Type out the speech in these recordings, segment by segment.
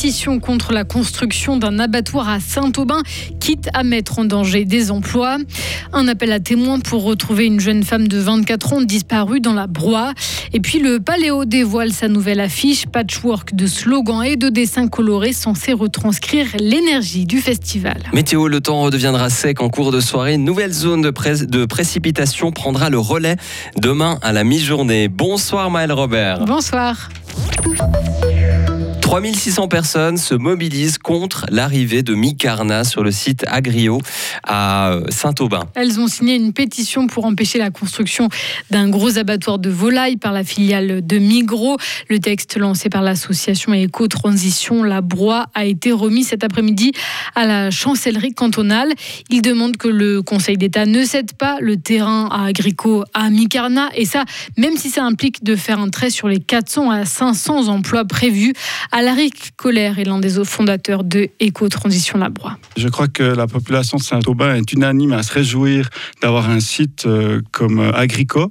pétition contre la construction d'un abattoir à Saint-Aubin, quitte à mettre en danger des emplois. Un appel à témoins pour retrouver une jeune femme de 24 ans disparue dans la broie. Et puis le Paléo dévoile sa nouvelle affiche, patchwork de slogans et de dessins colorés censés retranscrire l'énergie du festival. Météo, le temps redeviendra sec en cours de soirée. Une nouvelle zone de, de précipitation prendra le relais demain à la mi-journée. Bonsoir Maël Robert. Bonsoir. 3600 personnes se mobilisent contre l'arrivée de Micarna sur le site Agrio à Saint-Aubin. Elles ont signé une pétition pour empêcher la construction d'un gros abattoir de volailles par la filiale de Migros. Le texte lancé par l'association Éco-Transition La Broie a été remis cet après-midi à la chancellerie cantonale. Il demande que le Conseil d'État ne cède pas le terrain à Agrico à Micarna et ça même si ça implique de faire un trait sur les 400 à 500 emplois prévus. Alaric Colère est l'un des fondateurs de Éco-Transition Labroix. Je crois que la population de Est unanime à se réjouir d'avoir un site euh, comme euh, Agrico.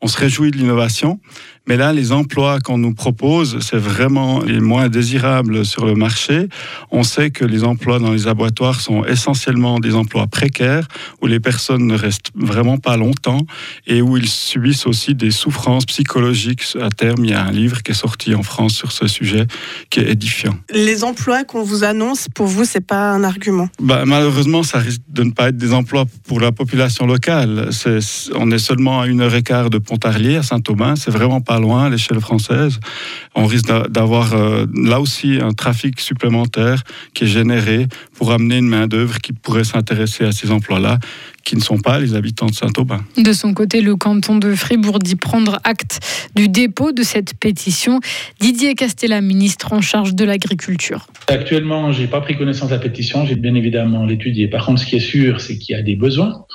On se réjouit de l'innovation, mais là, les emplois qu'on nous propose, c'est vraiment les moins désirables sur le marché. On sait que les emplois dans les abattoirs sont essentiellement des emplois précaires, où les personnes ne restent vraiment pas longtemps et où ils subissent aussi des souffrances psychologiques. À terme, il y a un livre qui est sorti en France sur ce sujet qui est édifiant. Les emplois qu'on vous annonce, pour vous, c'est pas un argument? Bah, Malheureusement, ça risque de ne pas être des emplois pour la population locale. on est seulement à une heure et quart de Pontarlier, à Saint-Aubin. C'est vraiment pas loin à l'échelle française. On risque d'avoir euh, là aussi un trafic supplémentaire qui est généré pour amener une main-d'œuvre qui pourrait s'intéresser à ces emplois-là, qui ne sont pas les habitants de Saint-Aubin. De son côté, le canton de Fribourg dit prendre acte du dépôt de cette pétition. Didier Castella, ministre en charge de l'agriculture. Actuellement, je n'ai pas pris connaissance de la pétition, j'ai bien évidemment l'étudier. Par contre, ce qui est sûr, c'est qu'il y a des besoins.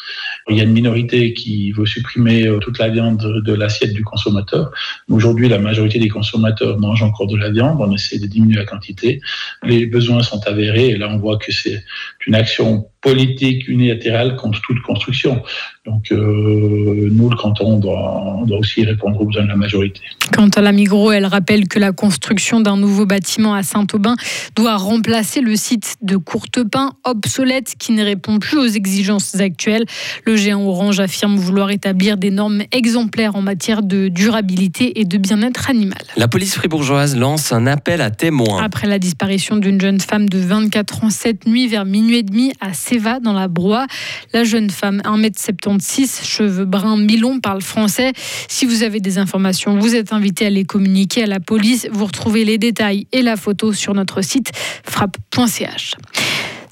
Il y a une minorité qui veut supprimer euh, toute la viande de l'assiette du consommateur. Aujourd'hui, la majorité des consommateurs mangent encore de la viande. On essaie de diminuer la quantité. Les besoins sont avérés et là, on voit que c'est une action politique unilatérale contre toute construction. Donc euh, nous, le canton, doit, doit, aussi répondre aux besoins de la majorité. Quant à la Migros, elle rappelle que la construction d'un nouveau bâtiment à Saint-Aubin doit remplacer le site de Courtepin, obsolète, qui ne répond plus aux exigences actuelles. Le géant Orange affirme vouloir établir des normes exemplaires en matière de durabilité et de bien-être animal. La police fribourgeoise lance un appel à témoins. Après la disparition d'une jeune femme de 24 ans cette nuit vers minuit et demi à Séva, dans la Broye, la jeune femme, 1m70, cheveux bruns mi-longs, parle français. Si vous avez des informations, vous êtes invité à les communiquer à la police. Vous retrouvez les détails et la photo sur notre site frappe.ch.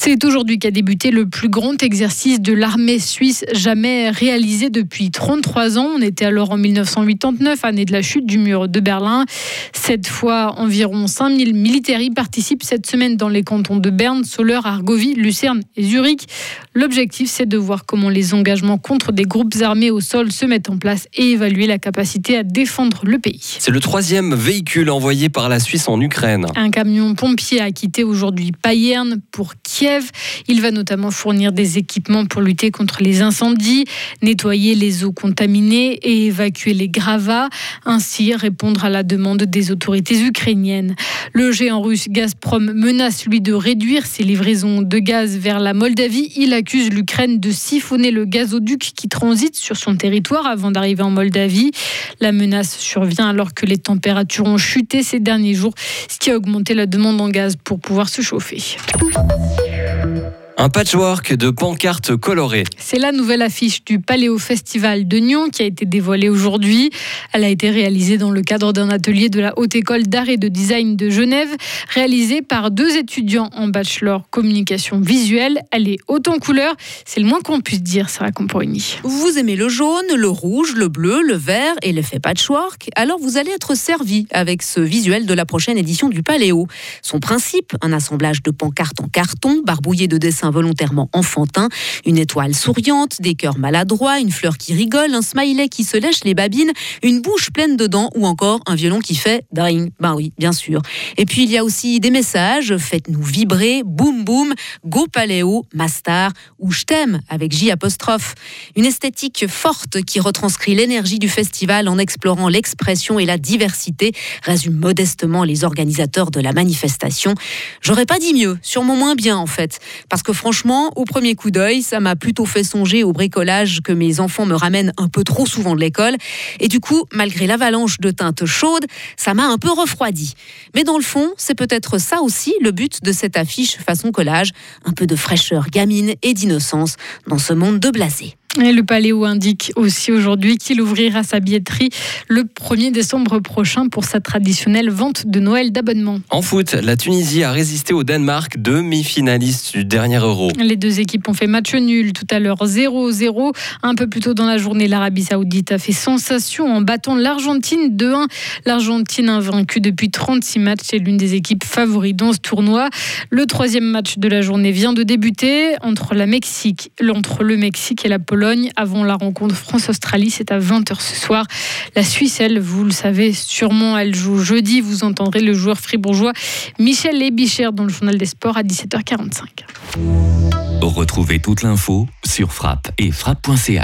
C'est aujourd'hui qu'a débuté le plus grand exercice de l'armée suisse jamais réalisé depuis 33 ans. On était alors en 1989, année de la chute du mur de Berlin. Cette fois, environ 5000 militaires y participent cette semaine dans les cantons de Berne, Soleure, Argovie, Lucerne et Zurich. L'objectif, c'est de voir comment les engagements contre des groupes armés au sol se mettent en place et évaluer la capacité à défendre le pays. C'est le troisième véhicule envoyé par la Suisse en Ukraine. Un camion pompier a quitté aujourd'hui Payerne pour Kiev il va notamment fournir des équipements pour lutter contre les incendies, nettoyer les eaux contaminées et évacuer les gravats, ainsi répondre à la demande des autorités ukrainiennes. Le géant russe Gazprom menace lui de réduire ses livraisons de gaz vers la Moldavie. Il accuse l'Ukraine de siphonner le gazoduc qui transite sur son territoire avant d'arriver en Moldavie. La menace survient alors que les températures ont chuté ces derniers jours, ce qui a augmenté la demande en gaz pour pouvoir se chauffer. Un patchwork de pancartes colorées. C'est la nouvelle affiche du Paléo Festival de Nyon qui a été dévoilée aujourd'hui. Elle a été réalisée dans le cadre d'un atelier de la Haute École d'Art et de Design de Genève, réalisé par deux étudiants en bachelor communication visuelle. Elle est haute en couleurs, c'est le moins qu'on puisse dire, Sarah Camporini. Vous aimez le jaune, le rouge, le bleu, le vert et l'effet patchwork? Alors vous allez être servi avec ce visuel de la prochaine édition du Paléo. Son principe, un assemblage de pancartes en carton, barbouillé de dessins involontairement enfantin. Une étoile souriante, des cœurs maladroits, une fleur qui rigole, un smiley qui se lèche les babines, une bouche pleine de dents ou encore un violon qui fait dring. Ben oui, bien sûr. Et puis il y a aussi des messages, faites-nous vibrer, boum boum, go paléo, mastar ou je t'aime avec J apostrophe. Une esthétique forte qui retranscrit l'énergie du festival en explorant l'expression et la diversité, résume modestement les organisateurs de la manifestation. J'aurais pas dit mieux, sûrement moins bien en fait, parce que franchement, au premier coup d'œil, ça m'a plutôt fait songer au bricolage que mes enfants me ramènent un peu trop souvent de l'école, et du coup, malgré l'avalanche de teintes chaudes, ça m'a un peu refroidi. Mais dans le fond, c'est peut-être ça aussi le but de cette affiche façon collage, un peu de fraîcheur gamine et d'innocence dans ce monde de blasé. Et le Paléo indique aussi aujourd'hui qu'il ouvrira sa billetterie le 1er décembre prochain pour sa traditionnelle vente de Noël d'abonnement. En foot, la Tunisie a résisté au Danemark, demi-finaliste du dernier Euro. Les deux équipes ont fait match nul tout à l'heure 0-0. Un peu plus tôt dans la journée, l'Arabie Saoudite a fait sensation en battant l'Argentine 2-1. L'Argentine invaincue depuis 36 matchs est l'une des équipes favorites dans ce tournoi. Le troisième match de la journée vient de débuter entre, la Mexique, entre le Mexique et la Pologne avant la rencontre France-Australie. C'est à 20h ce soir. La Suisse, elle, vous le savez sûrement, elle joue jeudi. Vous entendrez le joueur fribourgeois Michel Lébicher dans le journal des sports à 17h45. Retrouvez toute l'info sur frappe et frappe.ca